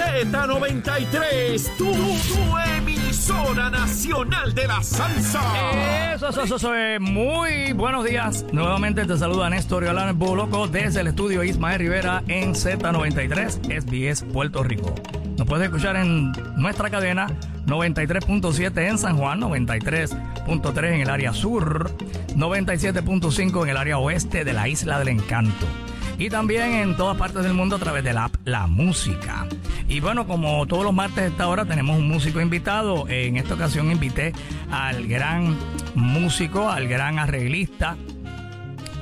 Z93, tu, tu emisora nacional de la salsa. Eso, eso, eso, eso es muy buenos días. Nuevamente te saluda Néstor Galán Boloco desde el estudio Ismael Rivera en Z93, SBS Puerto Rico. Nos puedes escuchar en nuestra cadena 93.7 en San Juan, 93.3 en el área sur, 97.5 en el área oeste de la Isla del Encanto. Y también en todas partes del mundo a través de la app La Música. Y bueno, como todos los martes a esta hora tenemos un músico invitado. En esta ocasión invité al gran músico, al gran arreglista,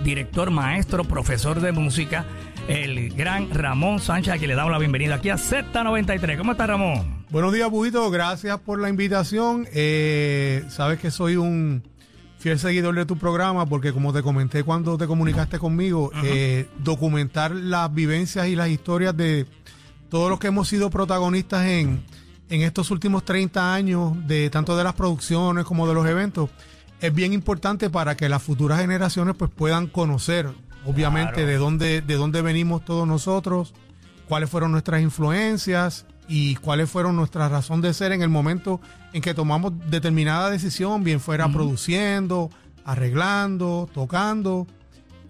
director, maestro, profesor de música, el gran Ramón Sánchez, a quien le damos la bienvenida aquí a Z93. ¿Cómo está Ramón? Buenos días, Bubito. Gracias por la invitación. Eh, sabes que soy un fiel seguidor de tu programa porque como te comenté cuando te comunicaste conmigo, eh, documentar las vivencias y las historias de todos los que hemos sido protagonistas en, en estos últimos 30 años, de tanto de las producciones como de los eventos, es bien importante para que las futuras generaciones pues puedan conocer, obviamente, Claro. de dónde, de dónde venimos todos nosotros, cuáles fueron nuestras influencias y cuáles fueron nuestra razón de ser en el momento en que tomamos determinada decisión, bien fuera produciendo, arreglando, tocando,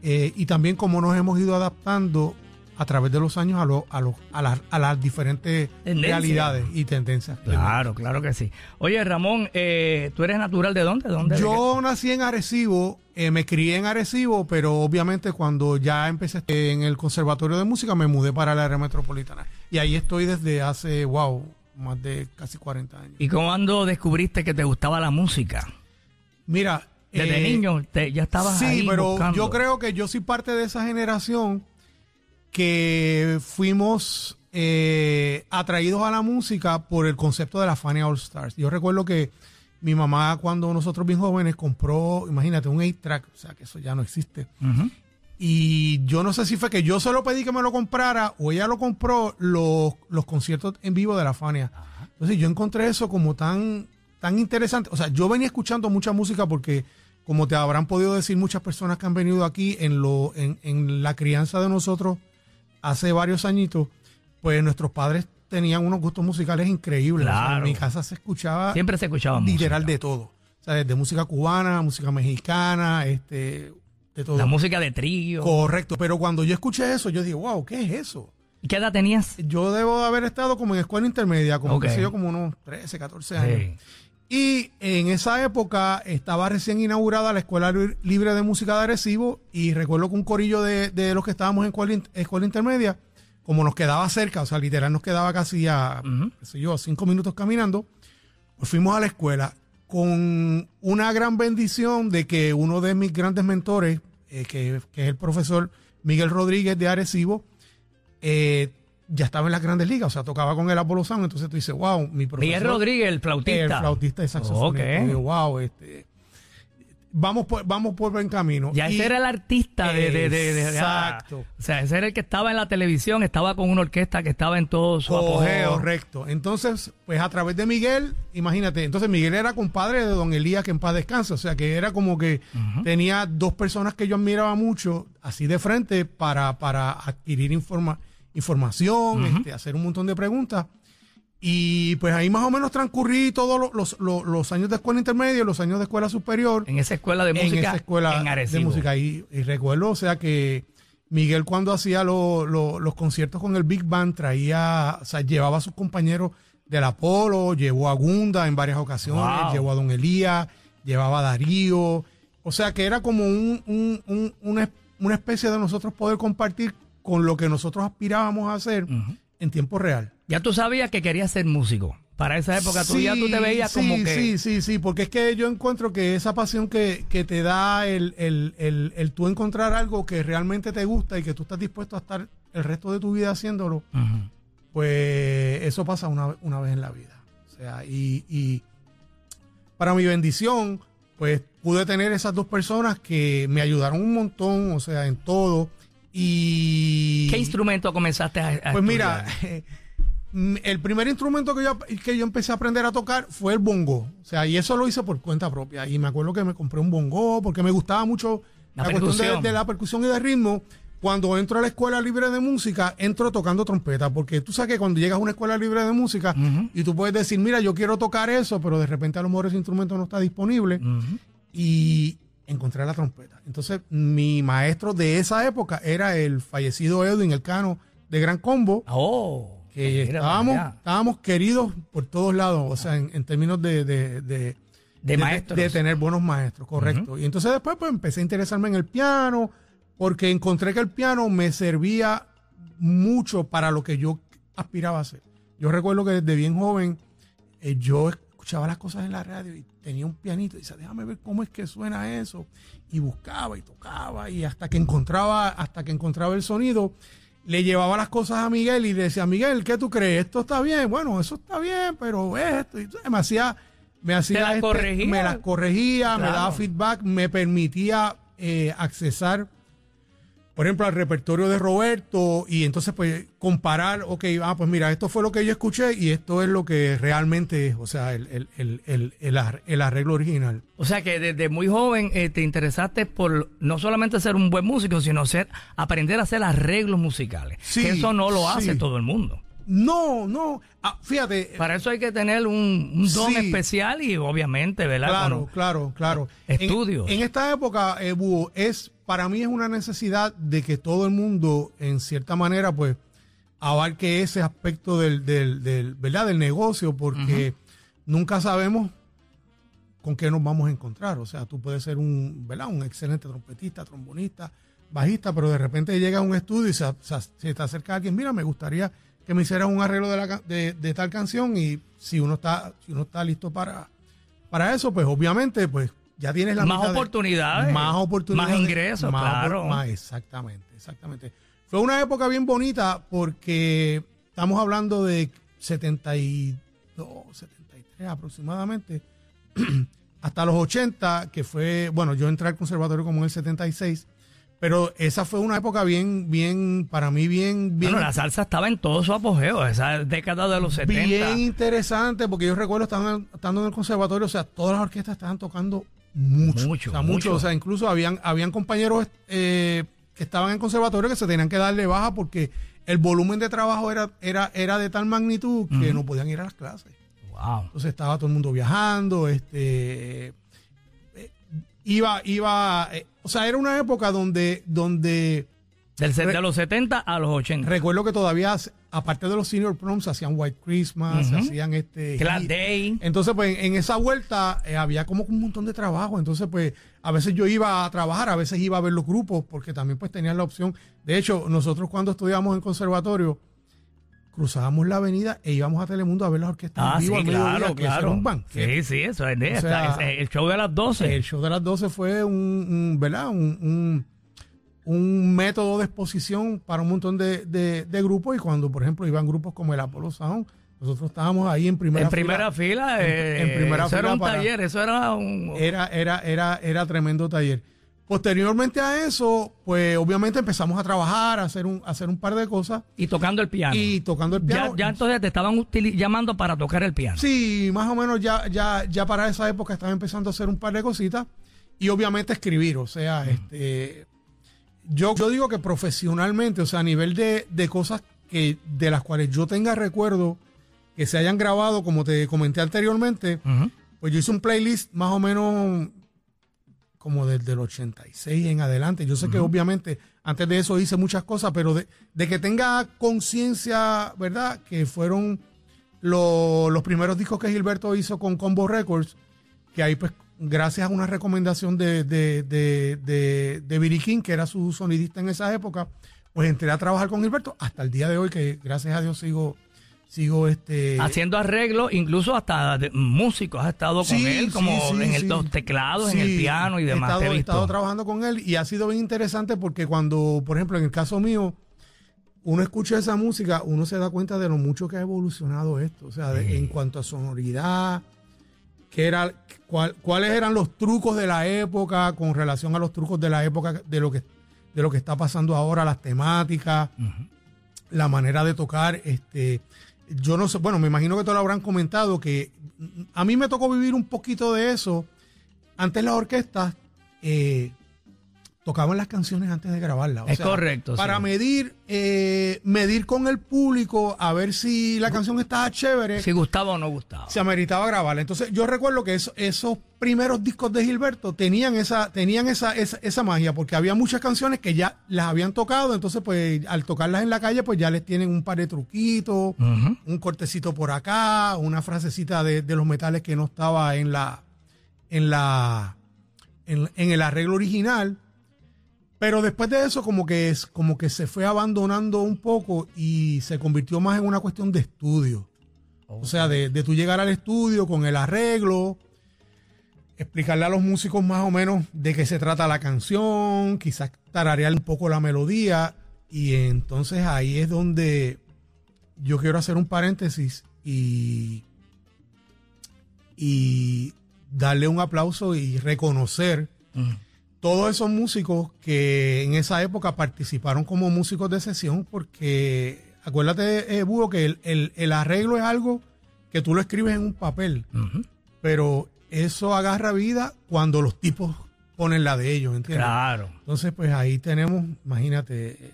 eh, y también cómo nos hemos ido adaptando a través de los años a, lo- a, lo- a, las- a las diferentes Tendencias. realidades y tendencias. Claro, claro que sí. Oye, Ramón, eh, ¿tú eres natural de dónde? ¿De dónde? de Yo nací en Arecibo, eh, me crié en Arecibo, pero obviamente cuando ya empecé en el Conservatorio de Música me mudé para la área metropolitana. Y ahí estoy desde hace, wow, más de casi 40 años. ¿Y cuándo descubriste que te gustaba la música? Mira, Desde eh, niño te- ya estabas Sí, ahí pero buscando. yo creo que yo soy parte de esa generación que fuimos eh, atraídos a la música por el concepto de la Fania All Stars. Yo recuerdo que mi mamá cuando nosotros bien jóvenes compró, imagínate, un 8-track, o sea que eso ya no existe. Ujú. Y yo no sé si fue que yo se lo pedí que me lo comprara o ella lo compró los, los conciertos en vivo de la Fania. Entonces yo encontré eso como tan, tan interesante. O sea, yo venía escuchando mucha música porque, como te habrán podido decir muchas personas que han venido aquí en, lo, en, en la crianza de nosotros hace varios añitos, pues nuestros padres tenían unos gustos musicales increíbles. O sea, Claro. en mi casa se escuchaba Siempre se escuchaba literal música. de todo. O sea, desde música cubana, música mexicana, este, de todo. La música de trío. Correcto, pero cuando yo escuché eso, yo dije, wow, ¿qué es eso? ¿Qué edad tenías? Yo debo de haber estado como en escuela intermedia, como Ok. qué sé yo, como unos 13, 14 años. Sí. Y en esa época estaba recién inaugurada la Escuela Li- Libre de Música de Arecibo y recuerdo que un corillo de, de los que estábamos en escuela, in- escuela intermedia, como nos quedaba cerca, o sea, literal nos quedaba casi a, qué sé yo, a cinco minutos caminando, pues fuimos a la escuela con una gran bendición de que uno de mis grandes mentores, eh, que, que es el profesor Miguel Rodríguez de Arecibo, eh, ya estaba en las grandes ligas, o sea, tocaba con el Apolo Sound, entonces tú dices, wow, mi profesor... Miguel Rodríguez, el flautista. El flautista de saxofón. Wow, este, vamos por, vamos por buen camino. Ya Y- ese era el artista de, de, de- de- Exacto. O sea, ese era el que estaba en la televisión, estaba con una orquesta que estaba en todo su apogeo. Correcto. Entonces, pues a través de Miguel, imagínate, entonces Miguel era compadre de don Elías, que en paz descanse. O sea, que era como que tenía dos personas que yo admiraba mucho, así de frente, para, para adquirir informa- información, este, hacer un montón de preguntas. Y pues ahí más o menos transcurrí todos los, los, los- los años de escuela intermedia, los años de escuela superior En esa escuela de en música. esa escuela en de música. Y, y recuerdo, o sea, que Miguel cuando hacía lo- lo- los conciertos con el Big Band traía, o sea, llevaba a sus compañeros del Apolo, llevó a Gunda en varias ocasiones, Wow. llevó a Don Elías, llevaba a Darío. O sea, que era como un, un- un- una, una especie de nosotros poder compartir con lo que nosotros aspirábamos a hacer en tiempo real. Ya tú sabías que querías ser músico. Para esa época tú ya tú te veías sí, como que... Sí, sí, sí, porque es que yo encuentro que esa pasión que, que te da el, el, el, el tú encontrar algo que realmente te gusta y que tú estás dispuesto a estar el resto de tu vida haciéndolo, pues eso pasa una, una vez en la vida. O sea, y, y para mi bendición, pues pude tener esas dos personas que me ayudaron un montón, o sea, en todo. Y... ¿Qué instrumento comenzaste a, a Pues mira, estudiar? el primer instrumento que yo, que yo empecé a aprender a tocar fue el bongo. O sea, y eso lo hice por cuenta propia. Y me acuerdo que me compré un bongo porque me gustaba mucho La la, cuestión de, la percusión y de ritmo. cuando entro a la escuela libre de música, entro tocando trompeta, porque tú sabes que cuando llegas a una escuela libre de música y tú puedes decir, mira, yo quiero tocar eso, pero de repente a lo mejor ese instrumento no está disponible y encontré la trompeta. Entonces, mi maestro de esa época era el fallecido Edwin Elcano de Gran Combo. Oh. Que estábamos, estábamos queridos por todos lados, o sea, en, en términos de, de, de- De maestros. de tener buenos maestros, correcto. Y entonces después pues empecé a interesarme en el piano, porque encontré que el piano me servía mucho para lo que yo aspiraba a hacer. Yo recuerdo que desde bien joven eh, yo escuchaba las cosas en la radio y tenía un pianito y decía, déjame ver cómo es que suena eso. Y buscaba y tocaba y hasta que encontraba, hasta que encontraba el sonido, le llevaba las cosas a Miguel y le decía, Miguel, ¿qué tú crees? ¿Esto está bien? Bueno, eso está bien, pero esto. Y me hacía, me hacía las este, corregía. me las corregía, me daba feedback, me permitía eh, accesar por ejemplo, al repertorio de Roberto y entonces pues comparar, ok, ah, pues mira, esto fue lo que yo escuché y esto es lo que realmente es, o sea, el, el, el, el, el ar- el arreglo original. O sea que desde muy joven eh, te interesaste por no solamente ser un buen músico, sino ser, aprender a hacer arreglos musicales. Sí, que eso no lo hace sí. todo el mundo. No, no, ah, fíjate, Para eso hay que tener un, un don Sí. especial y obviamente, ¿verdad? claro, Con- claro, claro. Estudios. En, en esta época, eh, Búho, es, para mí es una necesidad de que todo el mundo, en cierta manera, pues, abarque ese aspecto del, del, del, ¿verdad? del negocio, porque nunca sabemos con qué nos vamos a encontrar. O sea, tú puedes ser un, ¿verdad? un excelente trompetista, trombonista, bajista, pero de repente llega a un estudio y se, se- se te acerca alguien, mira, me gustaría que me hicieras un arreglo de, la ca- de, de tal canción y si uno está, si uno está listo para, para eso, pues obviamente, pues ya tienes la Más mitad de- oportunidades, más oportunidades, más ingresos, más claro. opor- más- exactamente, exactamente. Fue una época bien bonita porque estamos hablando de 72, 73 aproximadamente, hasta los 80, que fue, bueno, yo entré al conservatorio como en el 76, pero esa fue una época bien, bien, para mí bien, bien, Bueno, la salsa estaba en todo su apogeo, esa década de los 70. bien interesante, porque yo recuerdo estando, estando en el conservatorio, o sea, todas las orquestas estaban tocando mucho. Mucho, o sea, mucho. O sea, incluso habían, habían compañeros eh, que estaban en conservatorio que se tenían que darle baja porque el volumen de trabajo era, era, era de tal magnitud que no podían ir a las clases. Wow. Entonces estaba todo el mundo viajando, este eh, iba, iba, eh, o sea, era una época donde, donde Del, set- de los 70 a los 80. recuerdo que todavía, aparte de los senior proms, se hacían White Christmas, se Ujú. hacían este Glad. Day. Entonces, pues en esa vuelta eh, había como un montón de trabajo. Entonces, pues a veces yo iba a trabajar, a veces iba a ver los grupos, porque también pues tenían la opción. De hecho, nosotros cuando estudiamos en conservatorio, cruzábamos la avenida e íbamos a Telemundo a ver las orquestas Ah, en sí, vivo claro, era claro. un banquete. Sí, sí, eso es de O esta, sea, ese- el show de las 12. El show de las 12 fue un, un, ¿verdad? Un, un- un método de exposición para un montón de, de- de grupos y cuando, por ejemplo, iban grupos como el Apollo Sound, nosotros estábamos ahí en primera en primera fila, En- en eh, primera eso era fila un para- taller, eso era un... Era, era, era, era tremendo taller. Posteriormente a eso, pues obviamente empezamos a trabajar, a hacer un, a hacer un par de cosas y tocando el piano. y tocando el piano. ya entonces te estaban llamando para tocar el piano. Sí, más o menos ya, ya, ya para esa época estaba empezando a hacer un par de cositas y obviamente escribir, o sea, este yo, yo digo que profesionalmente, o sea, a nivel de, de cosas que de las cuales yo tenga recuerdo que se hayan grabado, como te comenté anteriormente, pues yo hice un playlist más o menos como desde el 86 en adelante. Yo sé que obviamente antes de eso hice muchas cosas, pero de, de que tenga conciencia, ¿verdad? Que fueron lo- los primeros discos que Gilberto hizo con Combo Records, que ahí pues gracias a una recomendación de, de, de, de, de Billy King, que era su sonidista en esa época, pues entré a trabajar con Gilberto hasta el día de hoy, que gracias a Dios sigo, sigo este... Haciendo arreglos, incluso hasta de- músicos, has estado con él, como sí, en el- los teclados, en el piano y He demás. estado, he he visto. estado trabajando con él y ha sido bien interesante porque cuando, por ejemplo, en el caso mío, uno escucha esa música, uno se da cuenta de lo mucho que ha evolucionado esto. O sea, de- en cuanto a sonoridad, que era, cuál- cuáles eran los trucos de la época con relación a los trucos de la época de lo que, de lo que está pasando ahora, las temáticas, la manera de tocar. Este, yo no sé, bueno, me imagino que te lo habrán comentado que a mí me tocó vivir un poquito de eso. Antes las orquestas, eh, tocaban las canciones antes de grabarlas. O Es sea, correcto, Para sí. medir, eh, medir con el público a ver si la canción estaba chévere, Si gustaba o no gustaba. se ameritaba grabarla. Entonces, yo recuerdo que eso- esos primeros discos de Gilberto tenían esa, tenían esa, esa, esa magia, porque había muchas canciones que ya las habían tocado, entonces, pues, al tocarlas en la calle, pues ya les tienen un par de truquitos, un cortecito por acá, una frasecita de, de los metales que no estaba en la, en la, en, en el arreglo original. Pero después de eso, como que es, como que se fue abandonando un poco y se convirtió más en una cuestión de estudio. O sea, de, de tú llegar al estudio con el arreglo, explicarle a los músicos más o menos de qué se trata la canción, quizás tararear un poco la melodía. Y entonces ahí es donde yo quiero hacer un paréntesis y, y darle un aplauso y reconocer. Todos esos músicos que en esa época participaron como músicos de sesión, porque acuérdate, eh, Búho, que el, el- el arreglo es algo que tú lo escribes en un papel, pero eso agarra vida cuando los tipos ponen la de ellos, ¿entiendes? Claro. Entonces, pues ahí tenemos, imagínate, eh,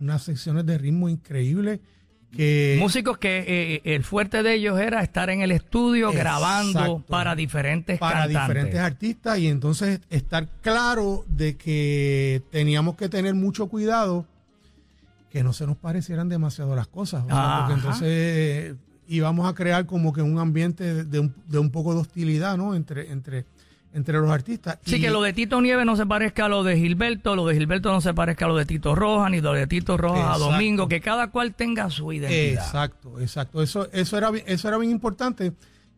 unas secciones de ritmo increíbles que... Músicos que eh, el fuerte de ellos era estar en el estudio grabando para diferentes para cantantes. diferentes artistas y entonces estar claro de que teníamos que tener mucho cuidado que no se nos parecieran demasiado las cosas. porque entonces eh, íbamos a crear como que un ambiente de, de un, de un poco de hostilidad ¿no? entre, entre, entre los artistas. Sí, Y- que lo de Tito Nieves no se parezca a lo de Gilberto, lo de Gilberto no se parezca a lo de Tito Roja, ni lo de Tito Roja a. Domingo, que cada cual tenga su identidad. Exacto, exacto. Eso, eso, era, eso era bien importante.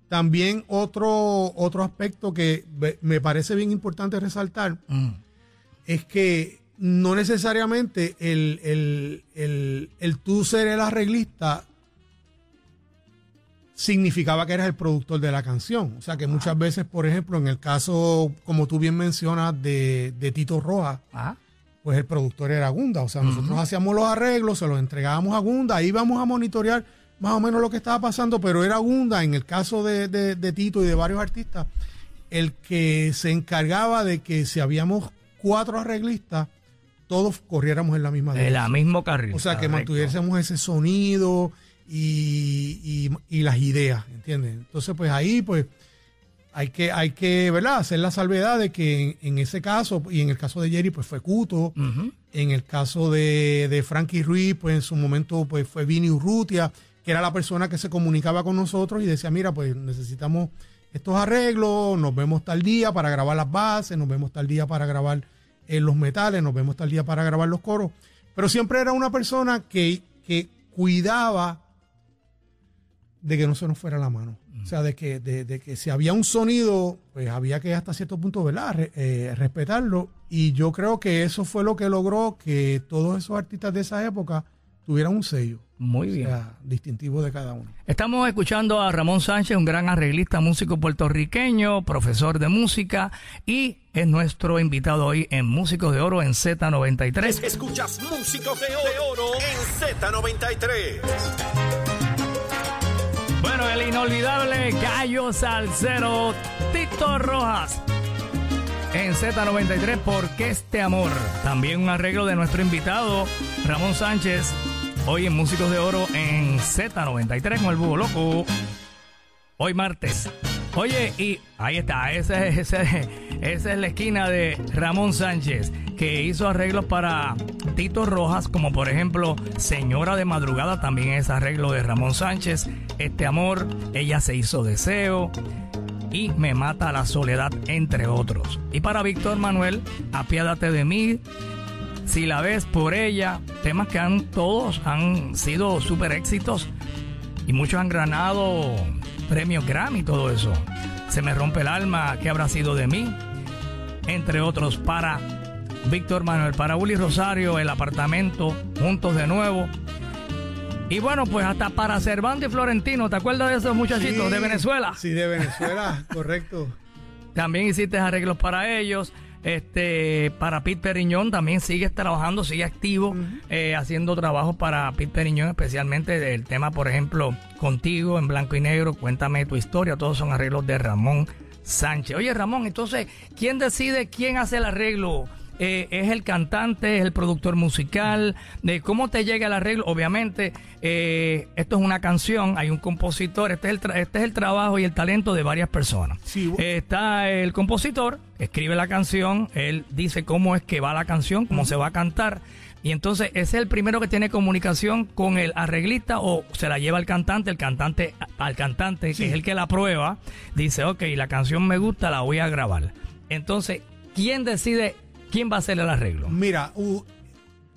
También otro, otro aspecto que me parece bien importante resaltar Mm. es que no necesariamente el, el, el, el tú ser el arreglista significaba que eras el productor de la canción. O sea que muchas veces, por ejemplo, en el caso, como tú bien mencionas, de, de Tito Rojas, Ah, pues el productor era Gunda. O sea, nosotros hacíamos los arreglos, se los entregábamos a Gunda, ahí íbamos a monitorear más o menos lo que estaba pasando, pero era Gunda, en el caso de, de- de Tito y de varios artistas, el que se encargaba de que si habíamos cuatro arreglistas, todos corriéramos en la misma en dirección. la mismo carril. O sea, que correcto. mantuviésemos ese sonido y, y- y las ideas, ¿entiendes? Entonces, pues ahí, pues, hay que, hay que, ¿verdad? Hacer la salvedad de que en, en ese caso, y en el caso de Jerry, pues fue Cuto. En el caso de, de Frankie Ruiz, pues en su momento, pues fue Vini Urrutia, que era la persona que se comunicaba con nosotros y decía, mira, pues necesitamos estos arreglos, nos vemos tal día para grabar las bases, nos vemos tal día para grabar eh, los metales, nos vemos tal día para grabar los coros. Pero siempre era una persona que, que cuidaba de que no se nos fuera la mano. O sea, de que, de, de que si había un sonido, pues había que hasta cierto punto, ¿verdad? Re- eh, respetarlo. Y yo creo que eso fue lo que logró que todos esos artistas de esa época tuvieran un sello. Muy O bien. sea, distintivo de cada uno. Estamos escuchando a Ramón Sánchez, un gran arreglista, músico puertorriqueño, profesor de música y es nuestro invitado hoy en Músicos de Oro en Z93. Escuchas Músicos de Oro en Z93. El inolvidable Gallo Salcero Tito Rojas en Z93, ¿por qué este amor? También un arreglo de nuestro invitado Ramón Sánchez, hoy en Músicos de Oro en Z93 con el Búho Loco. Hoy martes. Oye, y ahí está, esa es, esa, es- esa es la esquina de Ramón Sánchez, que hizo arreglos para Tito Rojas, como por ejemplo Señora de Madrugada, también es arreglo de Ramón Sánchez, Este Amor, Ella se hizo deseo y Me mata la soledad, entre otros. Y para Víctor Manuel, Apiádate de mí, si la ves por ella, temas que han todos han sido súper éxitos y muchos han ganado premios Grammy todo eso. Se me rompe el alma, ¿qué habrá sido de mí? Entre otros para Víctor Manuel, para Uli Rosario, el apartamento, juntos de nuevo. Y bueno, pues hasta para Cervantes y Florentino, ¿te acuerdas de esos muchachitos de Venezuela? Sí, de Venezuela, correcto. También hiciste arreglos para ellos. Este, para Pete Periñón también sigues trabajando, sigue activo, eh, haciendo trabajos para Pete Periñón, especialmente del tema, por ejemplo, Contigo en blanco y negro, Cuéntame tu historia, todos son arreglos de Ramón Sánchez. Oye, Ramón, entonces, ¿quién decide quién hace el arreglo eh, es el cantante, es el productor musical, de cómo te llega el arreglo. Obviamente, eh, esto es una canción, hay un compositor, este es el, tra- este es el trabajo y el talento de varias personas. Sí, Eh, está el compositor, escribe la canción, él dice cómo es que va la canción, cómo se va a cantar. Y entonces ese es el primero que tiene comunicación con el arreglista o se la lleva al cantante, el cantante al cantante, Sí. que es el que la prueba, dice, ok, la canción me gusta, la voy a grabar. Entonces, ¿quién decide quién va a hacer el arreglo? Mira,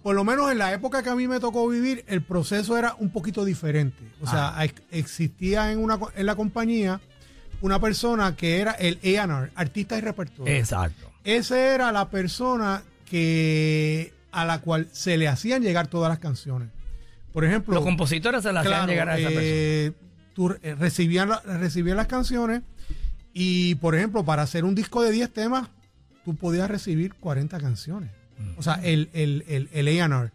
por lo menos en la época que a mí me tocó vivir, el proceso era un poquito diferente. O sea, Ah. ex- existía en, una, en la compañía una persona que era el A&R, artista y repertorio. Exacto. Esa era la persona que a la cual se le hacían llegar todas las canciones. Por ejemplo, Los compositores se las hacían llegar a esa persona. eh, tú eh, recibían, recibían las canciones y, por ejemplo, para hacer un disco de 10 temas, tú podías recibir 40 canciones. O sea, el, el, el, el A&R.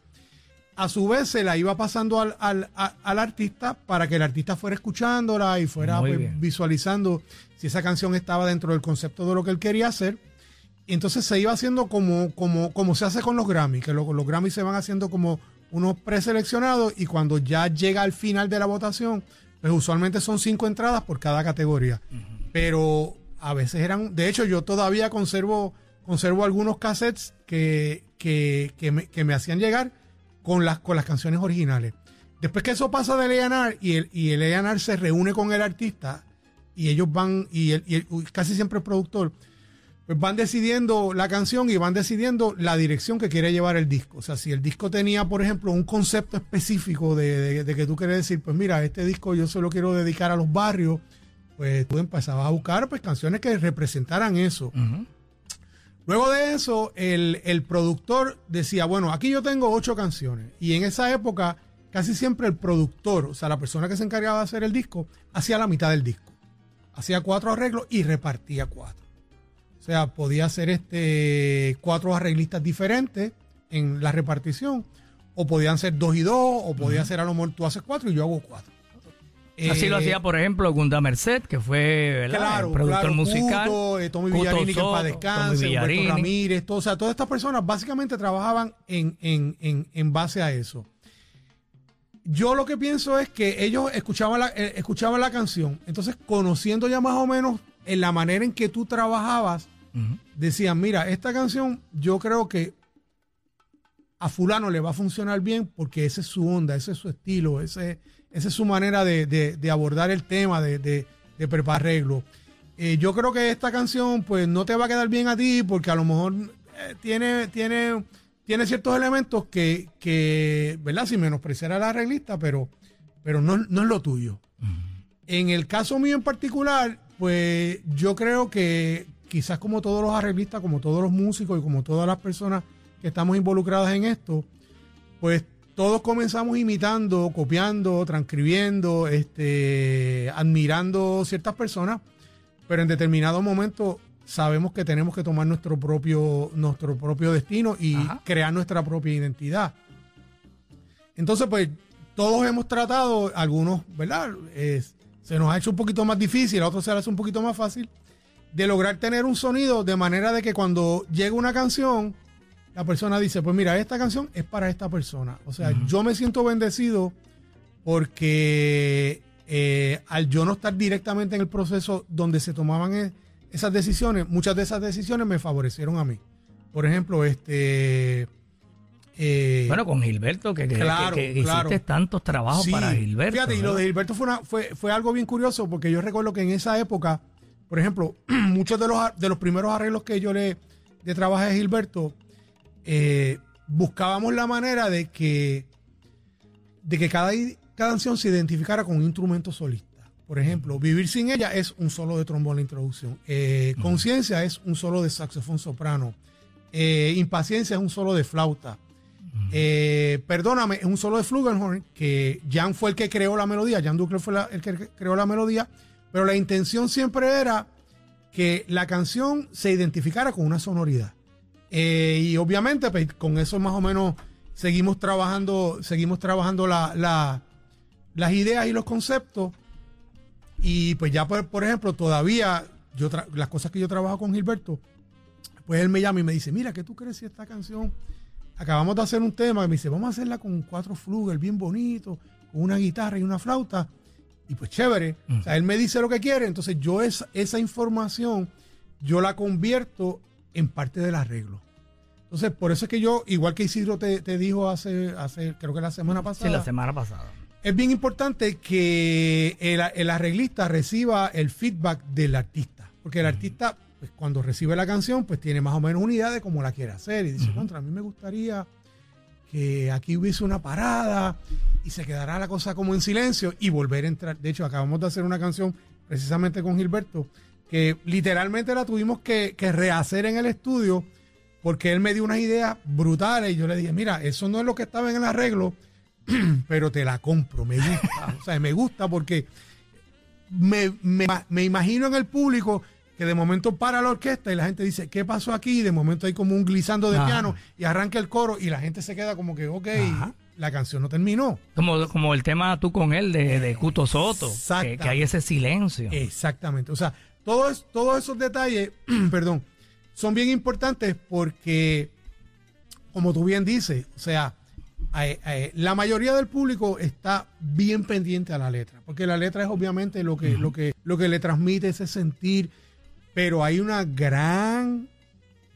A su vez, se la iba pasando al, al, al artista para que el artista fuera escuchándola y fuera pues, visualizando si esa canción estaba dentro del concepto de lo que él quería hacer. Y entonces se iba haciendo como, como, como se hace con los Grammy, que lo- los Grammy se van haciendo como unos preseleccionados y cuando ya llega al final de la votación, pues usualmente son cinco entradas por cada categoría. Pero a veces eran, de hecho yo todavía conservo, conservo algunos cassettes que, que, que me, que me hacían llegar con las, con las canciones originales. Después que eso pasa del A&R y el, y el A&R se reúne con el artista y ellos van, y, el, y casi siempre el productor, pues van decidiendo la canción y van decidiendo la dirección que quiere llevar el disco. O sea, si el disco tenía, por ejemplo, un concepto específico de, de- de que tú quieres decir, pues mira, este disco yo se lo quiero dedicar a los barrios, pues tú empezabas a buscar pues canciones que representaran eso. Ujú. Luego de eso, el, el productor decía, bueno, aquí yo tengo ocho canciones. Y en esa época, casi siempre el productor, o sea, la persona que se encargaba de hacer el disco, hacía la mitad del disco. Hacía cuatro arreglos y repartía cuatro. O sea, podía hacer este cuatro arreglistas diferentes en la repartición. O podían ser dos y dos, o podía ser a lo mejor tú haces cuatro y yo hago cuatro. Así lo Eh, hacía, por ejemplo, Gunda Merced, que fue ¿verdad? Claro, el productor claro, musical. Cuto, eh, Tommy Villarini, que Soto, descanse, Tommy Villarini. Humberto Ramírez, todo, o sea, todas estas personas básicamente trabajaban en, en, en, en base a eso. Yo lo que pienso es que ellos escuchaban la, eh, escuchaban la canción, entonces conociendo ya más o menos en la manera en que tú trabajabas, decían, mira, esta canción yo creo que a fulano le va a funcionar bien porque ese es su onda, ese es su estilo, ese, esa es su manera de, de- de abordar el tema, de, de, de. Eh, yo creo que esta canción pues no te va a quedar bien a ti porque a lo mejor eh, tiene, tiene, tiene ciertos elementos que, que, ¿verdad? Sin menospreciar a la arreglista, pero, pero no, no es lo tuyo. En el caso mío en particular, pues yo creo que quizás como todos los arreglistas, como todos los músicos y como todas las personas que estamos involucradas en esto, pues todos comenzamos imitando, copiando, transcribiendo, este, admirando ciertas personas, pero en determinado momento sabemos que tenemos que tomar nuestro propio, nuestro propio destino y Ajá. crear nuestra propia identidad. Entonces, pues, todos hemos tratado, algunos, ¿verdad? Es- se nos ha hecho un poquito más difícil, a otros se les hace un poquito más fácil, de lograr tener un sonido de manera de que cuando llega una canción, la persona dice, pues mira, esta canción es para esta persona. O sea, yo me siento bendecido porque eh, al yo no estar directamente en el proceso donde se tomaban e- esas decisiones, muchas de esas decisiones me favorecieron a mí. Por ejemplo, este... eh, Bueno, con Gilberto, que, Claro, que- que claro. hiciste tantos trabajos Sí, para Gilberto. Fíjate, y lo de Gilberto fue, una- fue, fue algo bien curioso porque yo recuerdo que en esa época, por ejemplo, muchos de los, de los primeros arreglos que yo le de trabajé a Gilberto, eh, buscábamos la manera de que, de que cada, cada canción se identificara con un instrumento solista. Por ejemplo, Vivir sin ella es un solo de trombón la introducción. Eh, Conciencia es un solo de saxofón soprano. Eh, Impaciencia es un solo de flauta. Eh, perdóname, es un solo de Flugelhorn, que Jan fue el que creó la melodía, Jan Ducler fue la- el que creó la melodía, pero la intención siempre era que la canción se identificara con una sonoridad. Eh, y obviamente, pues, con eso más o menos seguimos trabajando, seguimos trabajando la- la- las ideas y los conceptos. Y pues ya, por, por ejemplo, todavía yo las cosas que yo trabajo con Gilberto, Pues él me llama y me dice, mira, ¿qué tú crees si esta canción? Acabamos de hacer un tema, y me dice, vamos a hacerla con cuatro flugel bien bonito, con una guitarra y una flauta. Y pues chévere. O sea, él me dice lo que quiere, entonces yo esa, esa información, yo la convierto en parte del arreglo. Entonces, por eso es que yo, igual que Isidro te, te dijo hace, hace, creo que la semana pasada. Sí, la semana pasada. Es bien importante que el, el arreglista reciba el feedback del artista. Porque el artista, pues, cuando recibe la canción, pues tiene más o menos una idea de cómo la quiere hacer. Y dice, contra, a mí me gustaría que aquí hubiese una parada y se quedará la cosa como en silencio y volver a entrar. De hecho, acabamos de hacer una canción precisamente con Gilberto que literalmente la tuvimos que, que rehacer en el estudio porque él me dio unas ideas brutales y yo le dije, mira, eso no es lo que estaba en el arreglo, pero te la compro, me gusta. o sea, me gusta porque me, me, me imagino en el público que de momento para la orquesta y la gente dice, ¿qué pasó aquí? Y de momento hay como un glissando de Ajá. piano y arranca el coro y la gente se queda como que, ok, Ajá. la canción no terminó. Como, como el tema tú con él de, de Cuto Soto, que, Exactamente. que hay ese silencio. Exactamente. O sea, todos, todos esos detalles, perdón, son bien importantes porque, como tú bien dices, o sea, eh, eh, la mayoría del público está bien pendiente a la letra, porque la letra es obviamente lo que, lo que, lo que le transmite ese sentir, pero hay una gran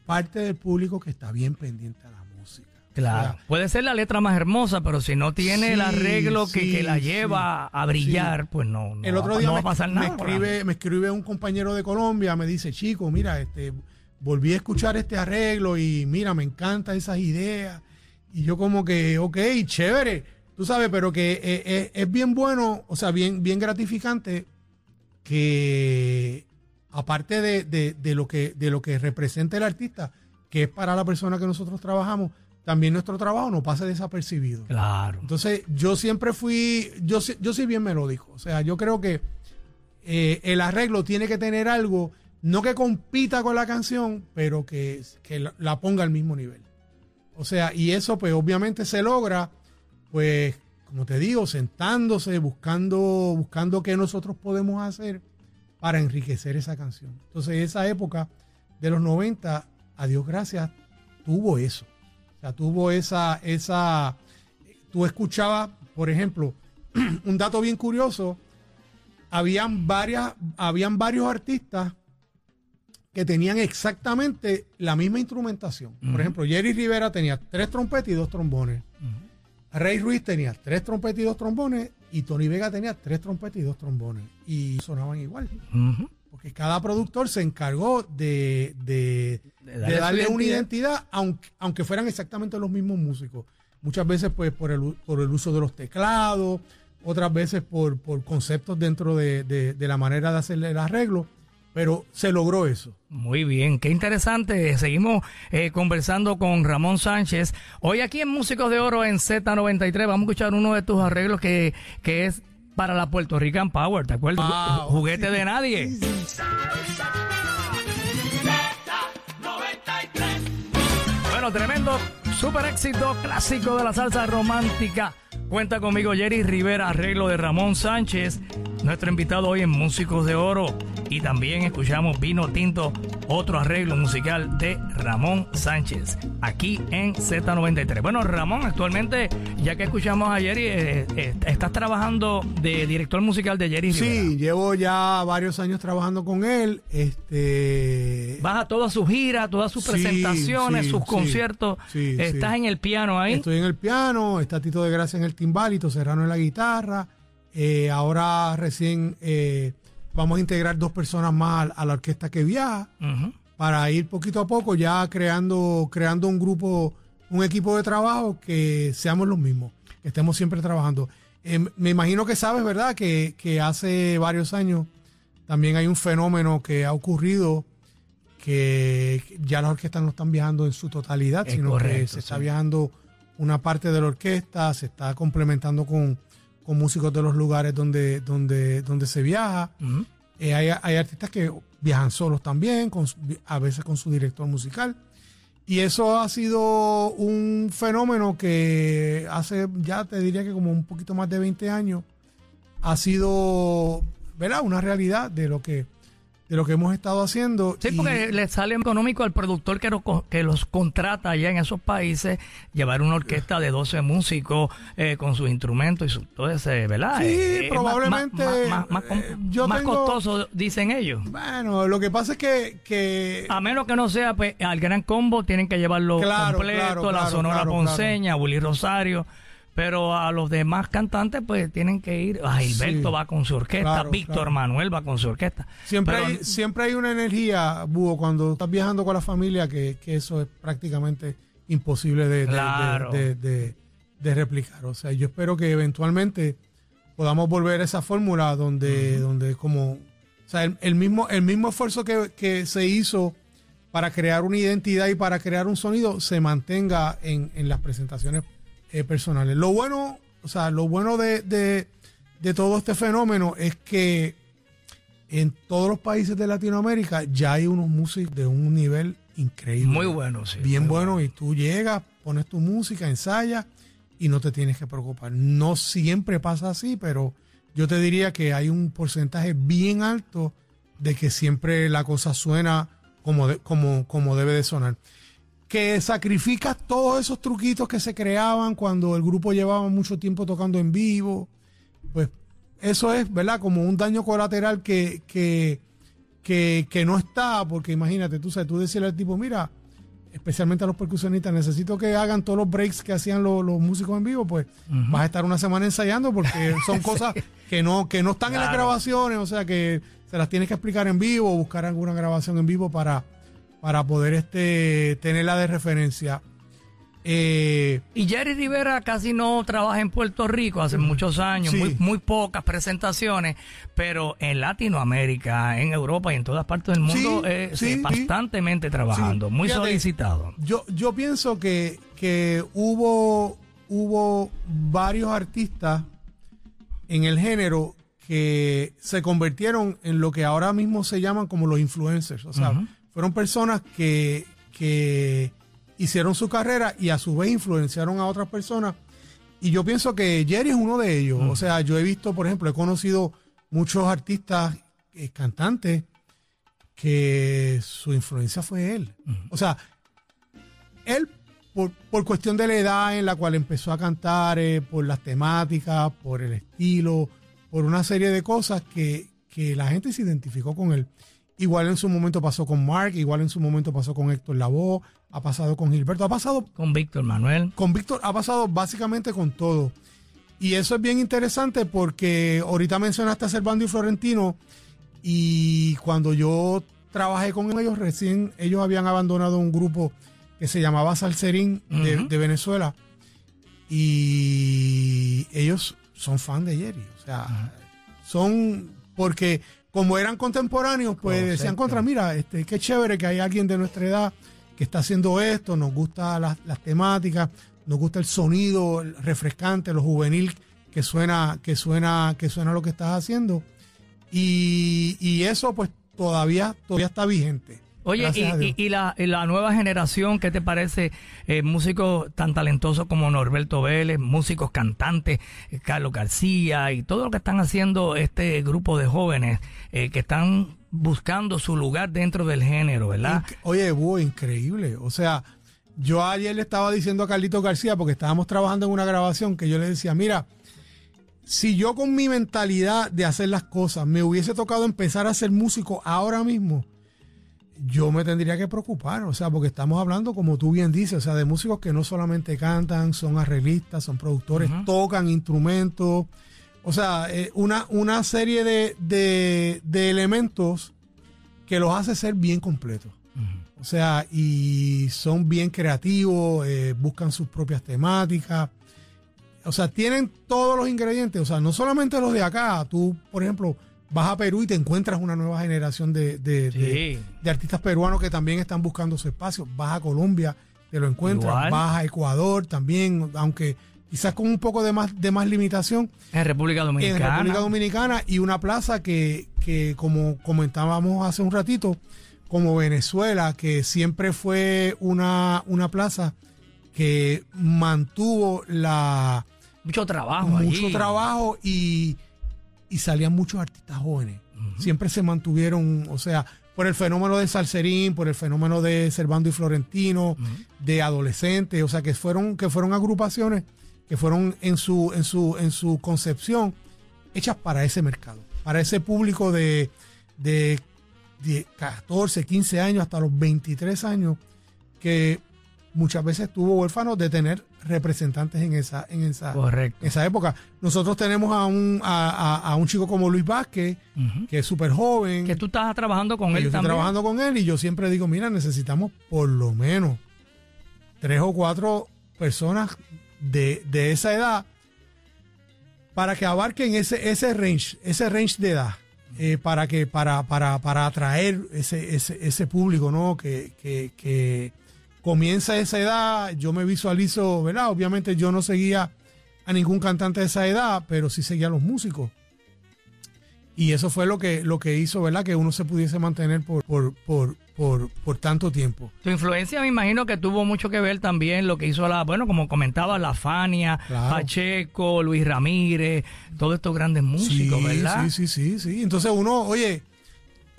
parte del público que está bien pendiente a la música. Claro. O sea, Puede ser la letra más hermosa, pero si no tiene el arreglo que, sí, que la sí, lleva a brillar, pues no, no, el otro día no va me, a pasar me nada. por la escribe, me escribe un compañero de Colombia, me dice, chico, mira, este, volví a escuchar este arreglo y mira, me encantan esas ideas. Y yo como que, ok, chévere, tú sabes, pero que eh, eh, es bien bueno, o sea, bien, bien gratificante que aparte de, de- de lo que, de lo que representa el artista, que es para la persona que nosotros trabajamos, también nuestro trabajo no pase desapercibido. Claro. Entonces, yo siempre fui, yo, yo soy bien melódico. O sea, yo creo que eh, el arreglo tiene que tener algo, no que compita con la canción, pero que, que la, ponga al mismo nivel. O sea, y eso pues obviamente se logra, pues, como te digo, sentándose, buscando, buscando qué nosotros podemos hacer para enriquecer esa canción. Entonces, esa época de los 90, a Dios gracias, tuvo eso. O sea, tuvo esa, esa, tú escuchabas, por ejemplo, un dato bien curioso, habían varias, habían varios artistas que tenían exactamente la misma instrumentación. Por ejemplo, Jerry Rivera tenía tres trompetas y dos trombones. Rey Ruiz tenía tres trompetas y dos trombones. Y Tony Vega tenía tres trompetas y dos trombones. Y sonaban igual. Porque cada productor se encargó de, de- De de darle una identidad. aunque, aunque fueran exactamente los mismos músicos. Muchas veces pues por el, por el uso de los teclados, otras veces por, por conceptos dentro de, de- de la manera de hacer el arreglo, pero se logró eso. Muy bien, qué interesante. Seguimos eh, conversando con Ramón Sánchez. Hoy aquí en Músicos de Oro en Z93 vamos a escuchar uno de tus arreglos que, que es para la Puerto Rican Power. ¿Te acuerdas? Juguete de nadie. Bueno, tremendo, super éxito clásico de la salsa romántica. Cuenta conmigo Jerry Rivera, arreglo de Ramón Sánchez, nuestro invitado hoy en Músicos de Oro. Y también escuchamos Vino Tinto, otro arreglo musical de Ramón Sánchez, aquí en Z93. Bueno, Ramón, actualmente, ya que escuchamos a Jerry, eh, eh, estás trabajando de director musical de Jerry Rivera. Sí, llevo ya varios años trabajando con él. Este, Vas a todas sus giras, todas sus Sí, presentaciones, sí, sus sí, conciertos. sí, Estás sí. en el piano ahí. Estoy en el piano, está Tito de Gracia en el timbal y Serrano en la guitarra. Eh, ahora recién eh, vamos a integrar dos personas más a, la orquesta que viaja para ir poquito a poco ya creando, creando un grupo, un equipo de trabajo que seamos los mismos, que estemos siempre trabajando. Eh, me imagino que sabes, ¿verdad? Que, que hace varios años también hay un fenómeno que ha ocurrido que ya las orquestas no están viajando en su totalidad, Es sino que se está sí. viajando una parte de la orquesta, se está complementando con, con músicos de los lugares donde, donde, donde se viaja. Eh, hay, hay artistas que viajan solos también, con a veces con su director musical. Y eso ha sido un fenómeno que hace, ya te diría que como un poquito más de 20 años, ha sido, ¿verdad? Una realidad de lo que de lo que hemos estado haciendo. Sí, y- porque le sale económico al productor que, lo que los contrata allá en esos países llevar una orquesta de 12 músicos eh, con sus instrumentos y su, todo ese, ¿verdad? Sí, Eh, eh, probablemente, Más, más- más- más com- eh, yo más tengo- costoso, dicen ellos. Bueno, lo que pasa es que, que A menos que no sea, pues al Gran Combo tienen que llevarlo Claro, completo, claro, la claro, Sonora Ponceña, Willy Rosario. Pero a los demás cantantes, pues tienen que ir. Ah, Gilberto Sí, va con su orquesta, claro, Víctor claro. Manuel va con su orquesta. siempre, Pero- hay, siempre hay una energía, Búho, cuando estás viajando con la familia, que, que eso es prácticamente imposible de, de- de- Claro. de, de- de replicar. O sea, yo espero que eventualmente podamos volver a esa fórmula donde, donde como, o sea, el, el mismo, el mismo esfuerzo que, que se hizo para crear una identidad y para crear un sonido se mantenga en, en las presentaciones eh, personales. Lo bueno, o sea, lo bueno de, de- de todo este fenómeno es que en todos los países de Latinoamérica ya hay unos músicos de un nivel increíble. Muy bueno, sí. Bien bueno, y tú llegas, pones tu música, ensayas y no te tienes que preocupar. No siempre pasa así, pero yo te diría que hay un porcentaje bien alto de que siempre la cosa suena como, de- como, como debe de sonar. Que sacrificas todos esos truquitos que se creaban cuando el grupo llevaba mucho tiempo tocando en vivo, pues eso es, ¿verdad? Como un daño colateral que, que, que, que no está, porque imagínate, tú sabes, tú decirle al tipo, mira, especialmente a los percusionistas, necesito que hagan todos los breaks que hacían los, los músicos en vivo, pues vas a estar una semana ensayando porque son cosas que no, que no están en las grabaciones, o sea que se las tienes que explicar en vivo o buscar alguna grabación en vivo para, para poder este, tenerla de referencia. Eh, Y Jerry Rivera casi no trabaja en Puerto Rico hace muchos años, Sí. muy, muy pocas presentaciones, pero en Latinoamérica, en Europa y en todas partes del mundo, Sí, eh, sí, constantemente trabajando, muy fíjate. solicitado. Yo, yo pienso que, que hubo, hubo varios artistas en el género que se convirtieron en lo que ahora mismo se llaman como los influencers. O sea. Fueron personas que, que hicieron su carrera y a su vez influenciaron a otras personas. Y yo pienso que Jerry es uno de ellos. O sea, yo he visto, por ejemplo, he conocido muchos artistas, eh, cantantes, que su influencia fue él. O sea, él, por, por cuestión de la edad en la cual empezó a cantar, eh, por las temáticas, por el estilo, por una serie de cosas que, que la gente se identificó con él. Igual en su momento pasó con Mark, igual en su momento pasó con Héctor Lavoe, ha pasado con Gilberto, ha pasado Con Víctor Manuel. con Víctor, ha pasado básicamente con todo. Y eso es bien interesante porque ahorita mencionaste a Servando y Florentino y cuando yo trabajé con ellos recién, ellos habían abandonado un grupo que se llamaba Salserín de, Venezuela y ellos son fan de Jerry. O sea, son porque como eran contemporáneos, pues decían contra, mira, este, qué chévere que hay alguien de nuestra edad que está haciendo esto, nos gusta las, las temáticas, nos gusta el sonido el refrescante, lo juvenil que suena, que suena, que suena lo que estás haciendo. Y, y eso pues todavía, todavía está vigente. Oye, y, la, y la nueva generación, ¿qué te parece? Eh, músicos tan talentosos como Norberto Vélez, músicos cantantes, eh, Carlos García y todo lo que están haciendo este grupo de jóvenes eh, que están buscando su lugar dentro del género, ¿verdad? Inc- Oye, Búho, increíble. O sea, yo ayer le estaba diciendo a Carlito García, porque estábamos trabajando en una grabación, que yo le decía, mira, si yo con mi mentalidad de hacer las cosas me hubiese tocado empezar a ser músico ahora mismo, yo me tendría que preocupar, o sea, porque estamos hablando, como tú bien dices, o sea, de músicos que no solamente cantan, son arreglistas, son productores, tocan instrumentos, o sea, eh, una, una serie de, de- de elementos que los hace ser bien completos. O sea, y son bien creativos, eh, buscan sus propias temáticas. O sea, tienen todos los ingredientes. O sea, no solamente los de acá. Tú, por ejemplo, vas a Perú y te encuentras una nueva generación de, de- de- Sí. de artistas peruanos que también están buscando su espacio. Vas a Colombia, te lo encuentras. Igual. Vas a Ecuador también, aunque quizás con un poco de más, de más limitación En República en Dominicana. República Dominicana y una plaza que, que, como comentábamos hace un ratito, como Venezuela, que siempre fue una, una plaza que mantuvo la Mucho trabajo mucho allí. trabajo y, y salían muchos artistas jóvenes. siempre se mantuvieron, o sea, por el fenómeno de Salserín, por el fenómeno de Servando y Florentino, de adolescentes, o sea, que fueron, que fueron agrupaciones que fueron en su, en su, en su concepción hechas para ese mercado, para ese público de, de, de 14, 15 años hasta los 23 años, que muchas veces estuvo huérfano de tener representantes en esa, en esa, Correcto. esa época. Nosotros tenemos a un, a, a- a un chico como Luis Vázquez, que es súper joven. Que tú estás trabajando con él yo estoy también. trabajando con él y yo siempre digo, mira, necesitamos por lo menos tres o cuatro personas de, de esa edad para que abarquen ese, ese range, ese range de edad, eh, para que, para, para, para atraer ese, ese, ese público, ¿no? Que, que, que comienza esa edad, yo me visualizo, ¿verdad? Obviamente yo no seguía a ningún cantante de esa edad, pero sí seguía a los músicos. Y eso fue lo que, lo que hizo, ¿verdad? Que uno se pudiese mantener por, por, por, por, por tanto tiempo. Tu influencia me imagino que tuvo mucho que ver también lo que hizo la, bueno, como comentaba, la Fania, Claro. Pacheco, Luis Ramírez, todos estos grandes músicos, sí, ¿verdad? Sí, sí, sí, sí. Entonces uno, oye,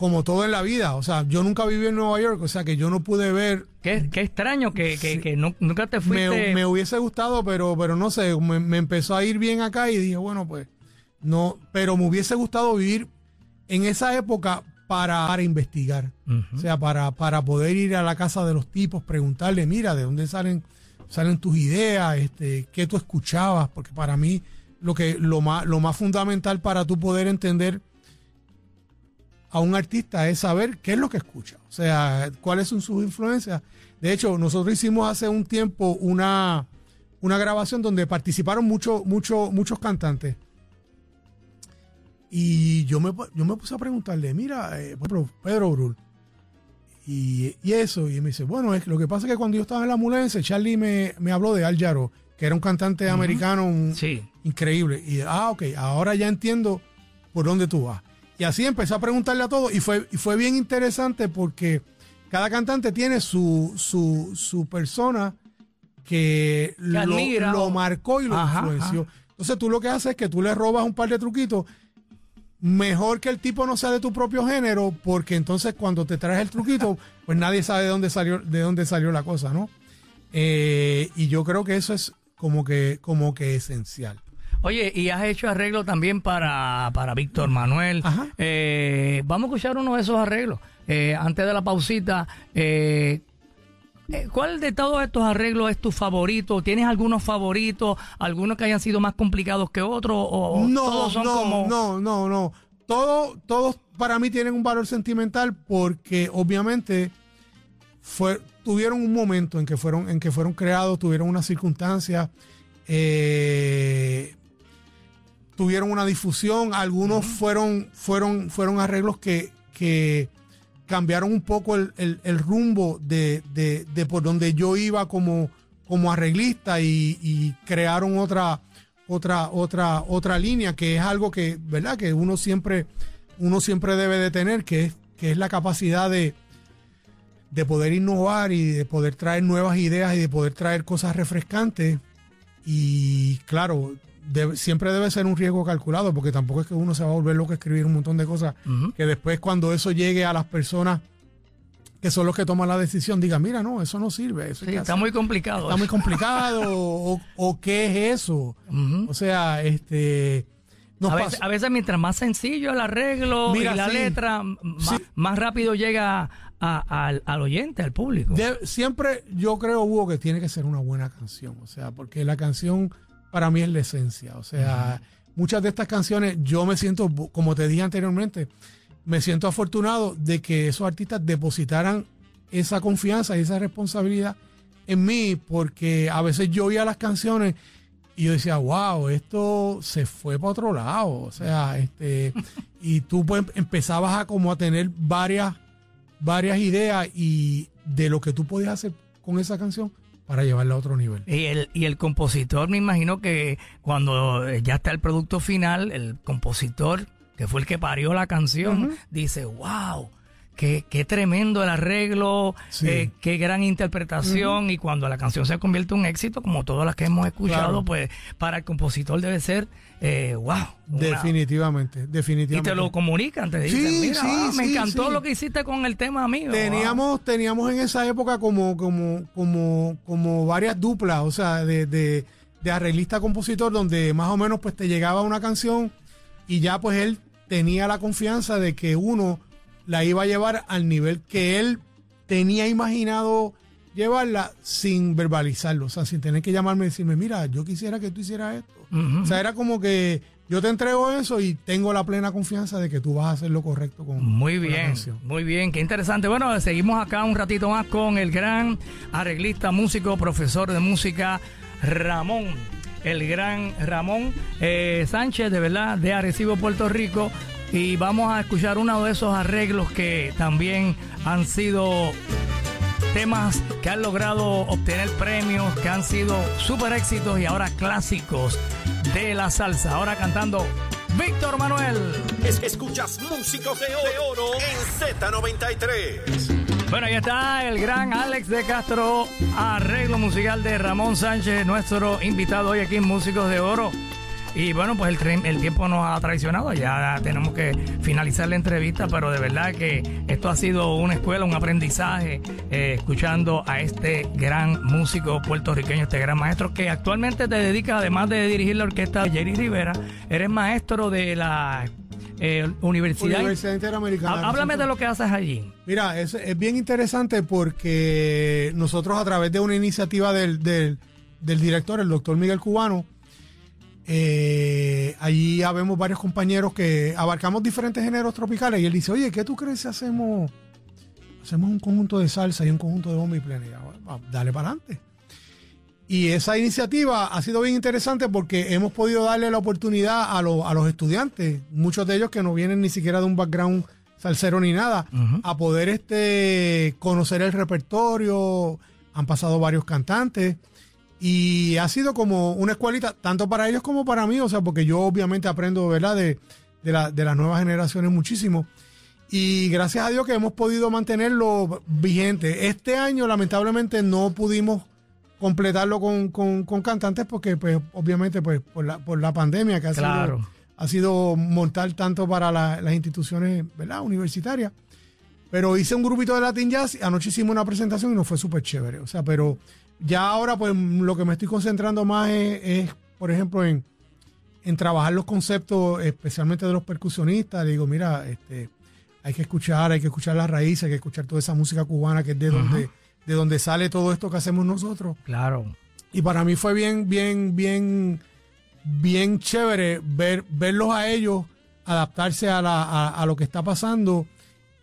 como todo en la vida, o sea, yo nunca viví en Nueva York, o sea, que yo no pude ver, Qué, qué extraño que, que, Sí. que nu- nunca te fuiste. me, me hubiese gustado, pero, pero no sé, me, me empezó a ir bien acá y dije, bueno, pues, no, pero me hubiese gustado vivir en esa época para, para investigar. O sea, para, para poder ir a la casa de los tipos, preguntarle, mira, ¿de dónde salen, salen tus ideas? Este, ¿Qué tú escuchabas? Porque para mí lo, que, lo, más, lo más fundamental para tú poder entender a un artista es saber qué es lo que escucha. O sea, cuáles son sus influencias. De hecho, nosotros hicimos hace un tiempo una, una grabación donde participaron muchos muchos muchos cantantes. Y yo me, yo me puse a preguntarle, mira, eh, ejemplo, Pedro Brul, y, y eso, y me dice, bueno, es, lo que pasa es que cuando yo estaba en la Mulense, Charlie me, me habló de Al Jarreau, que era un cantante americano un- Sí. increíble. Y, ah, ok, ahora ya entiendo por dónde tú vas. Y así empecé a preguntarle a todos, y fue, y fue bien interesante porque cada cantante tiene su, su, su persona que, lo, lo marcó y lo Ajá, influenció. Entonces tú lo que haces es que tú le robas un par de truquitos mejor que el tipo no sea de tu propio género, porque entonces cuando te traes el truquito, pues nadie sabe de dónde salió, de dónde salió la cosa, ¿no? Eh, y yo creo que eso es como que, como que esencial. Oye, y has hecho arreglos también para, para Víctor Manuel. Ajá. Eh, vamos a escuchar uno de esos arreglos. Eh, antes de la pausita, eh, eh, ¿cuál de todos estos arreglos es tu favorito? ¿Tienes algunos favoritos? ¿Algunos que hayan sido más complicados que otros? ¿O no, todos son no, como.? no, no, no. Todo, todos para mí tienen un valor sentimental porque obviamente fue, tuvieron un momento en que fueron, en que fueron creados, tuvieron una circunstancia, eh, tuvieron una difusión, algunos fueron, fueron, fueron arreglos que, que cambiaron un poco el, el- el rumbo de, de- de por donde yo iba como, como arreglista y, y crearon otra, otra, otra, otra línea que es algo que, ¿verdad? Que uno siempre, uno siempre debe de tener, que es, que es la capacidad de, de poder innovar y de poder traer nuevas ideas y de poder traer cosas refrescantes. Y claro, siempre debe ser un riesgo calculado, porque tampoco es que uno se va a volver loco a escribir un montón de cosas que después cuando eso llegue a las personas que son los que toman la decisión, digan, mira, no, eso no sirve. Eso Sí, está hacer- muy complicado. está muy complicado o, o qué es eso. O sea, este... a, veces, a veces mientras más sencillo el arreglo Mira, y la sí. letra, Sí. más, más rápido llega a- al, al oyente, al público. de- siempre yo creo, Hugo, que tiene que ser una buena canción. O sea, porque la canción para mí es la esencia. O sea, muchas de estas canciones yo me siento, como te dije anteriormente, me siento afortunado de que esos artistas depositaran esa confianza y esa responsabilidad en mí, porque a veces yo oía las canciones y yo decía, wow, esto se fue para otro lado. O sea, este, y tú pues empezabas a como a tener varias, varias ideas y de lo que tú podías hacer con esa canción para llevarla a otro nivel. Y el, y el compositor, me imagino que cuando eh, ya está el producto final, el compositor, que fue el que parió la canción, dice, wow, qué, qué tremendo el arreglo, Sí. eh, qué gran interpretación y cuando la canción se convierte en un éxito, como todas las que hemos escuchado, Claro. pues para el compositor debe ser, eh, wow. una- Definitivamente, y definitivamente. te lo comunican, te dicen, Sí, mira, sí, ah, me encantó lo que hiciste con el tema mío. Teníamos, teníamos en esa época como, como, como, como varias duplas, o sea, de, de, de arreglista-compositor, donde más o menos pues te llegaba una canción y ya pues él tenía la confianza de que uno la iba a llevar al nivel que él tenía imaginado llevarla sin verbalizarlo, o sea, sin tener que llamarme y decirme, mira, yo quisiera que tú hicieras esto. O sea, era como que yo te entrego eso y tengo la plena confianza de que tú vas a hacer lo correcto con Muy con bien, muy bien, qué interesante. Bueno, seguimos acá un ratito más con el gran arreglista, músico, profesor de música, Ramón. El gran Ramón eh, Sánchez, de verdad, de Arecibo, Puerto Rico. Y vamos a escuchar uno de esos arreglos que también han sido temas que han logrado obtener premios, que han sido super éxitos y ahora clásicos de la salsa. Ahora cantando Víctor Manuel. Es- escuchas músicos de oro en Z93. Bueno, ahí está el gran Alex de Castro, arreglo musical de Ramón Sánchez, nuestro invitado hoy aquí en Músicos de Oro. Y bueno, pues el, el tiempo nos ha traicionado, ya tenemos que finalizar la entrevista, pero de verdad que esto ha sido una escuela, un aprendizaje, eh, escuchando a este gran músico puertorriqueño, este gran maestro, que actualmente te dedica, además de dirigir la orquesta de Jerry Rivera, eres maestro de la eh, Universidad. Universidad Interamericana. Há- Háblame de lo que haces allí. Mira, es, es bien interesante porque nosotros a través de una iniciativa del, del, del director, el doctor Miguel Cubano, eh, allí habemos varios compañeros que abarcamos diferentes géneros tropicales y él dice, oye, ¿qué tú crees si hacemos, hacemos un conjunto de salsa y un conjunto de bomba y plena? Y yo, "Bueno, va, dale para adelante. Y esa iniciativa ha sido bien interesante porque hemos podido darle la oportunidad a, los- a los estudiantes, muchos de ellos que no vienen ni siquiera de un background salsero ni nada, a poder este, conocer el repertorio. Han pasado varios cantantes y ha sido como una escuelita, tanto para ellos como para mí, o sea, porque yo obviamente aprendo ¿verdad? De, de, la- de las nuevas generaciones muchísimo. Y gracias a Dios que hemos podido mantenerlo vigente. Este año, lamentablemente, no pudimos completarlo con, con- con cantantes porque, pues, obviamente, pues, por la, por la pandemia que ha, Claro. sido, ha sido mortal tanto para la- las instituciones ¿verdad? universitarias. Pero hice un grupito de Latin Jazz, anoche hicimos una presentación y nos fue súper chévere. O sea, pero ya ahora, pues, lo que me estoy concentrando más es, es, por ejemplo, en, en trabajar los conceptos, especialmente de los percusionistas. Le digo, mira, este, hay que escuchar, hay que escuchar las raíces, hay que escuchar toda esa música cubana que es de donde, de donde sale todo esto que hacemos nosotros. Claro. Y para mí fue bien, bien, bien, bien chévere ver, verlos a ellos adaptarse a, la, a, a lo que está pasando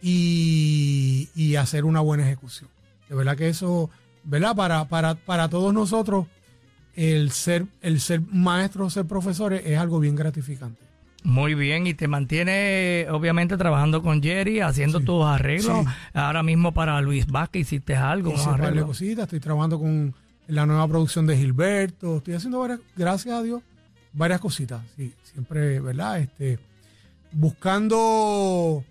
y, y hacer una buena ejecución. De verdad que eso, ¿verdad? Para, para, para todos nosotros, el ser, el ser maestros, ser profesores, es algo bien gratificante. Muy bien, y te mantiene obviamente trabajando con Jerry, haciendo tus arreglos. Sí. Ahora mismo para Luis Vázquez hiciste algo, Hice arreglos. cositas, estoy trabajando con la nueva producción de Gilberto, estoy haciendo varias, gracias a Dios, varias cositas, sí, siempre, ¿verdad? Este, buscando,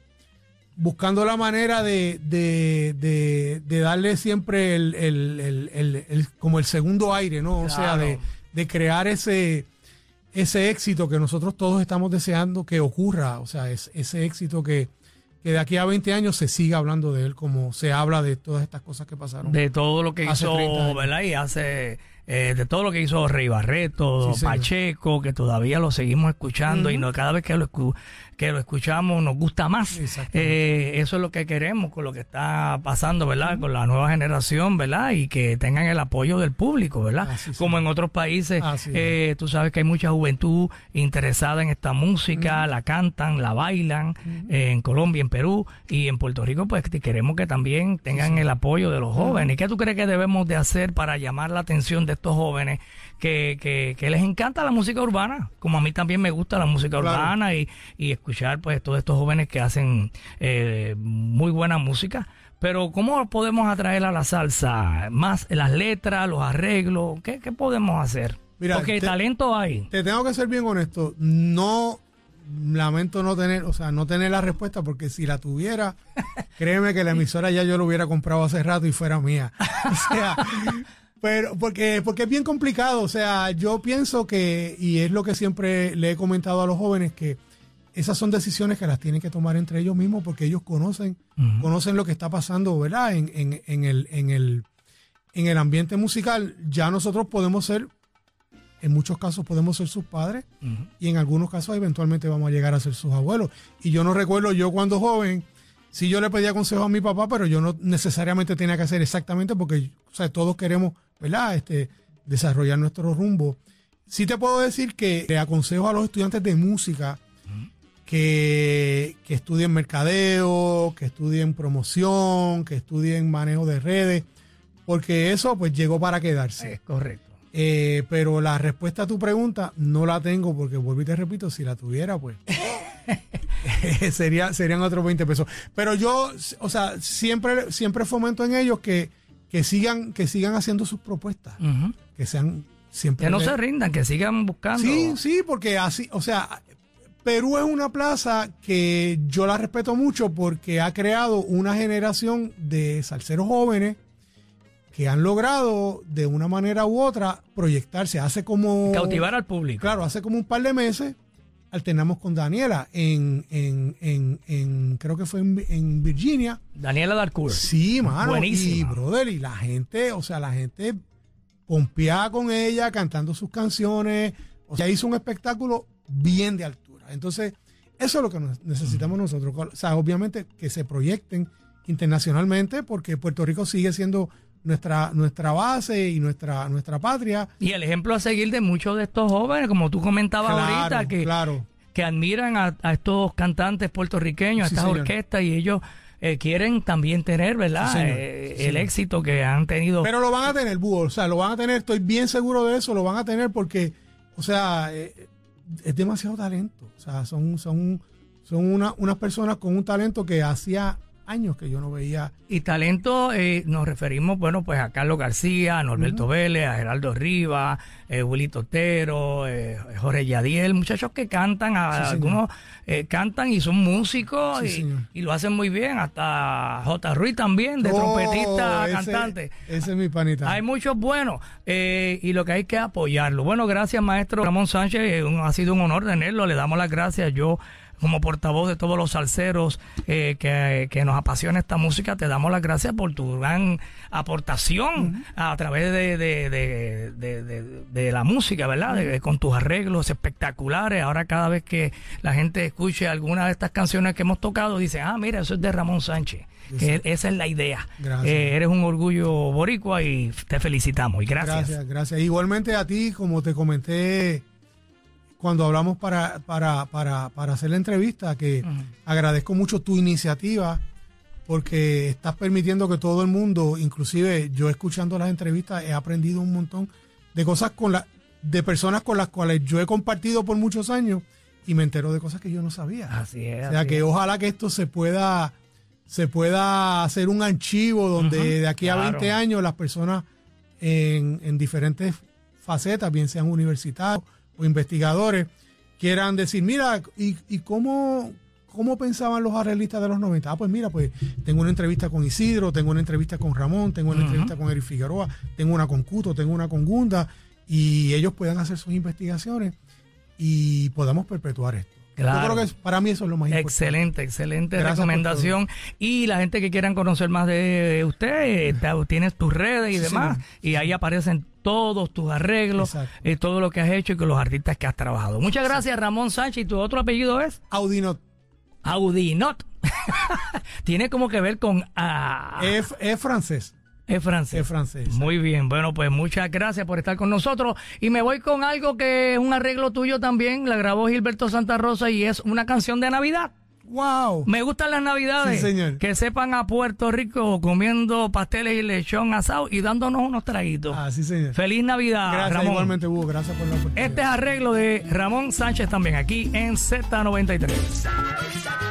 buscando la manera de, de, de, de darle siempre el, el- el- el- como el segundo aire, ¿no? O sea, Claro. de, de crear ese, ese éxito que nosotros todos estamos deseando que ocurra, o sea, es, ese éxito que, que de aquí a 20 años se siga hablando de él como se habla de todas estas cosas que pasaron. De todo lo que hizo, 30 años. ¿verdad? Y hace, eh, de todo lo que hizo Rey Barreto, Sí, señor. Pacheco, que todavía lo seguimos escuchando y no, cada vez que lo, que lo escuchamos nos gusta más. Eh, eso es lo que queremos con lo que está pasando, ¿verdad? Con la nueva generación, ¿verdad? Y que tengan el apoyo del público, ¿verdad? Así. Como en otros países, eh, tú sabes que hay mucha juventud interesada en esta música, la cantan, la bailan, eh, en Colombia, en Perú y en Puerto Rico, pues que queremos que también tengan el apoyo de los jóvenes. ¿Y qué tú crees que debemos de hacer para llamar la atención de estos jóvenes que, que, que les encanta la música urbana? Como a mí también me gusta la música Claro. urbana y, y escuchar pues todos estos jóvenes que hacen eh, muy buena música. Pero ¿cómo podemos atraer a la salsa? Más las letras, los arreglos, ¿qué, qué podemos hacer? Mira, Porque te- talento hay. Te tengo que ser bien honesto, no, lamento no tener, o sea, no tener la respuesta porque si la tuviera, créeme que la emisora ya yo lo hubiera comprado hace rato y fuera mía. O sea, pero porque porque es bien complicado, o sea, yo pienso que y es lo que siempre le he comentado a los jóvenes que esas son decisiones que las tienen que tomar entre ellos mismos porque ellos conocen conocen lo que está pasando, ¿verdad? En, en, en el en el en el ambiente musical ya nosotros podemos ser en muchos casos podemos ser sus padres y en algunos casos eventualmente vamos a llegar a ser sus abuelos. Y yo no recuerdo yo cuando joven, si yo le pedía consejo a mi papá, pero yo no necesariamente tenía que hacer exactamente porque o sea, todos queremos, ¿verdad? Este, desarrollar nuestro rumbo. Sí te puedo decir que le aconsejo a los estudiantes de música que, que estudien mercadeo, que estudien promoción, que estudien manejo de redes, porque eso pues llegó para quedarse. Es correcto. Eh, pero la respuesta a tu pregunta no la tengo porque vuelvo y te repito, si la tuviera, pues sería, serían otros 20 pesos. Pero yo, o sea, siempre, siempre fomento en ellos que, que sigan, que sigan haciendo sus propuestas, que sean siempre. Que no se rindan, que sigan buscando. Sí, sí, porque así, o sea, Perú es una plaza que yo la respeto mucho porque ha creado una generación de salseros jóvenes que han logrado de una manera u otra proyectarse. Hace como... Cautivar al público. Claro, hace como un par de meses alternamos con Daniela en, en, en, en- creo que fue en, en Virginia. Daniela Darcourt. Sí, mano. Buenísima. Y, brother, y la gente, o sea, la gente pompeada con ella, cantando sus canciones. O sea, hizo un espectáculo bien de altura. Entonces, eso es lo que necesitamos nosotros. O sea, obviamente que se proyecten internacionalmente porque Puerto Rico sigue siendo nuestra, nuestra base y nuestra, nuestra patria. Y el ejemplo a seguir de muchos de estos jóvenes, como tú comentabas ahorita, que, claro. que admiran a, a estos cantantes puertorriqueños, a Sí, estas señor. orquestas, y ellos eh, quieren también tener, ¿verdad? Sí. Eh, Sí, el señor. éxito que han tenido. Pero lo van a tener, Búho. O sea, lo van a tener, estoy bien seguro de eso, lo van a tener porque, o sea, eh, es demasiado talento. O sea, son, son, son una- unas personas con un talento que hacía años que yo no veía. Y talento, eh, nos referimos, bueno, pues a Carlos García, a Norberto Vélez, a Geraldo Rivas, eh, Willy Totero, eh, Jorge Yadiel, muchachos que cantan, a, Sí, algunos eh, cantan y son músicos Sí, y, lo hacen muy bien, hasta J. Ruiz también, de Oh, trompetista a ese- cantante. Ese es mi panita. Hay muchos buenos eh, y lo que hay que apoyarlo. Bueno, gracias maestro Ramón Sánchez, eh, un- ha sido un honor tenerlo, le damos las gracias. Yo como portavoz de todos los salseros eh, que, que nos apasiona esta música, te damos las gracias por tu gran aportación a través de, de, de, de- la música, ¿verdad? Con tus arreglos espectaculares. Ahora cada vez que la gente escuche alguna de estas canciones que hemos tocado, dice, ah, mira, eso es de Ramón Sánchez. Que esa es la idea. Gracias. Eh, eres un orgullo boricua y te felicitamos. Y gracias. Gracias, gracias. Igualmente a ti, como te comenté cuando hablamos para, para, para, para hacer la entrevista, que agradezco mucho tu iniciativa porque estás permitiendo que todo el mundo, inclusive yo escuchando las entrevistas, he aprendido un montón de cosas con la, de personas con las cuales yo he compartido por muchos años y me entero de cosas que yo no sabía. Así es. O sea que es. ojalá que esto se pueda se pueda hacer un archivo donde de aquí a claro. 20 años las personas en, en diferentes facetas, bien sean universitarios o investigadores, quieran decir, mira, ¿y, y cómo, cómo pensaban los arreglistas de los 90? Ah, pues mira, pues tengo una entrevista con Isidro, tengo una entrevista con Ramón, tengo una entrevista con Eric Figueroa, tengo una con Cuto, tengo una con Gunda, y ellos puedan hacer sus investigaciones y podamos perpetuar esto. Claro. Yo creo que para mí eso es lo más importante. Excelente, excelente Gracias recomendación. Y la gente que quieran conocer más de usted, eh, ta- tienes tus redes y Sí, demás, señor. y ahí aparecen todos tus arreglos, eh, todo lo que has hecho y con los artistas que has trabajado. Muchas gracias, Ramón Sánchez. ¿Y tu otro apellido es? Audinot. Audinot. Tiene como que ver con... ah, Es, es francés. es francés. Es francés. Muy bien, bueno, pues muchas gracias por estar con nosotros. Y me voy con algo que es un arreglo tuyo también, la grabó Gilberto Santa Rosa y es una canción de Navidad. ¡Wow! Me gustan las navidades. Sí, señor. Que sepan a Puerto Rico comiendo pasteles y lechón asado y dándonos unos traguitos. Ah, sí, señor. Feliz Navidad, Gracias Ramón. igualmente, Hugo. Gracias por la oportunidad. Este es arreglo de Ramón Sánchez también aquí en Z93.